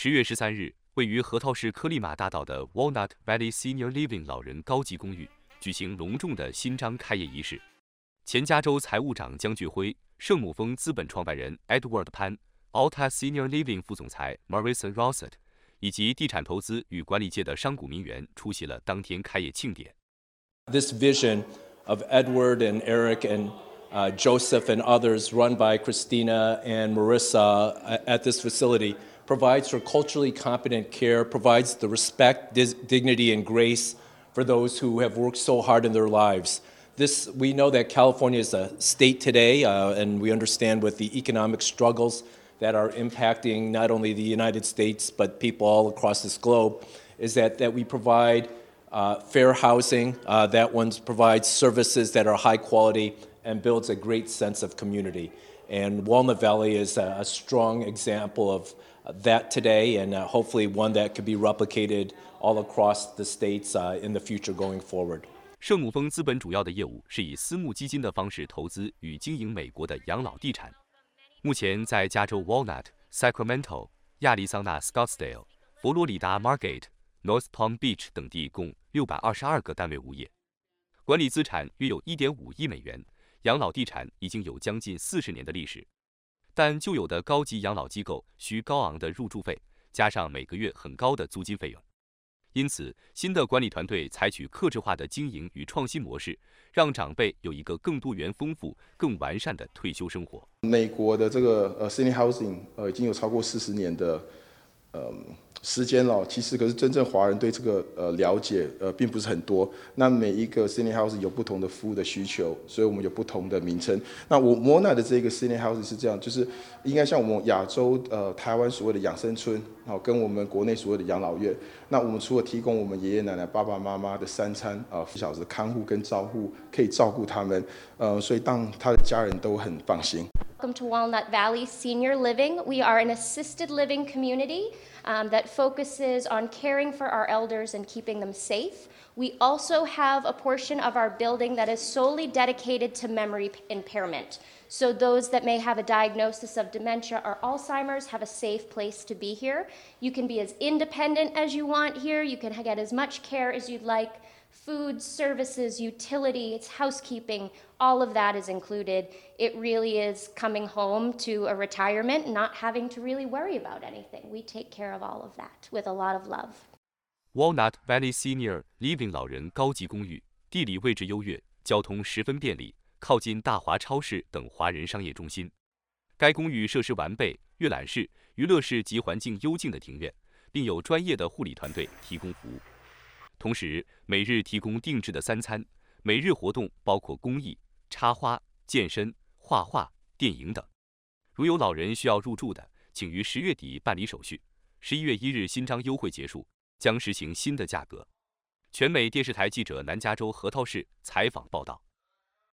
十月十三日，位于核桃市科利马大道的 Walnut Valley Senior Living 老人高级公寓举行隆重的新章开业仪式。前加州财务长江俊辉、圣母峰资本创办人 Edward Pan、Alta Senior Living 副总裁 Marissa Rossett 以及地产投资与管理界的商贾名媛出席了当天开业庆典。This vision of Edward and Eric and uh, Joseph and others, run by Christina and Marissa uh, at this facility, provides for culturally competent care, provides the respect, dis- dignity, and grace for those who have worked so hard in their lives. This, we know that California is a state today, uh, and we understand with the economic struggles that are impacting not only the United States but people all across this globe, is that, that we provide uh, fair housing, uh, that one provides services that are high quality and builds a great sense of community. And Walnut Valley is a, a strong example of that today, and hopefully one that could be replicated all across the states uh, in the future going forward. 圣母峰资本主要的业务是以私募基金的方式投资与经营美国的养老地产。目前在加州 Walnut、Sacramento、亚利桑那 Scottsdale、佛罗里达 Margate、North Palm Beach 等地共六百二十二个单位物业，管理资产约有一点五亿美元。养老地产已经有将近四十年的历史，但旧有的高级养老机构需高昂的入住费，加上每个月很高的租金费用，因此新的管理团队采取克制化的经营与创新模式，让长辈有一个更多元、丰富、更完善的退休生活。美国的这个呃 senior housing 呃已经有超过四十年的嗯。时间了，其实可是真正华人对这个呃了解呃并不是很多。那每一个 senior house 有不同的服务的需求，所以我们有不同的名称。那我摩纳的这个 senior house 是这样，就是应该像我们亚洲呃台湾所谓的养生村，好跟我们国内所谓的养老院。那我们除了提供我们爷爷奶奶、爸爸妈妈的三餐啊，小时看护跟照护，可以照顾他们，呃，所以当他的家人都很放心。Welcome to Walnut Valley Senior Living. We are an assisted living community um, that focuses on caring for our elders and keeping them safe. We also have a portion of our building that is solely dedicated to memory impairment. So, those that may have a diagnosis of dementia or Alzheimer's have a safe place to be here. You can be as independent as you want here, you can get as much care as you'd like food, services, utilities, housekeeping, all of that is included. It really is coming home to a retirement, not having to really worry about anything. We take care of all of that with a lot of love. Walnut Valley Senior Living 老人高级公寓地理位置优越，交通十分便利， 靠近大华超市等华人商业中心。该公寓设施完备，阅览室、娱乐室及环境幽静的庭院，并有专业的护理团队提供服务。同时，每日提供定制的三餐，每日活动包括公益、插花、健身、画画、电影等。如有老人需要入住的，请于十月底办理手续。十一月一日新章优惠结束，将实行新的价格。全美电视台记者南加州核桃市采访报道。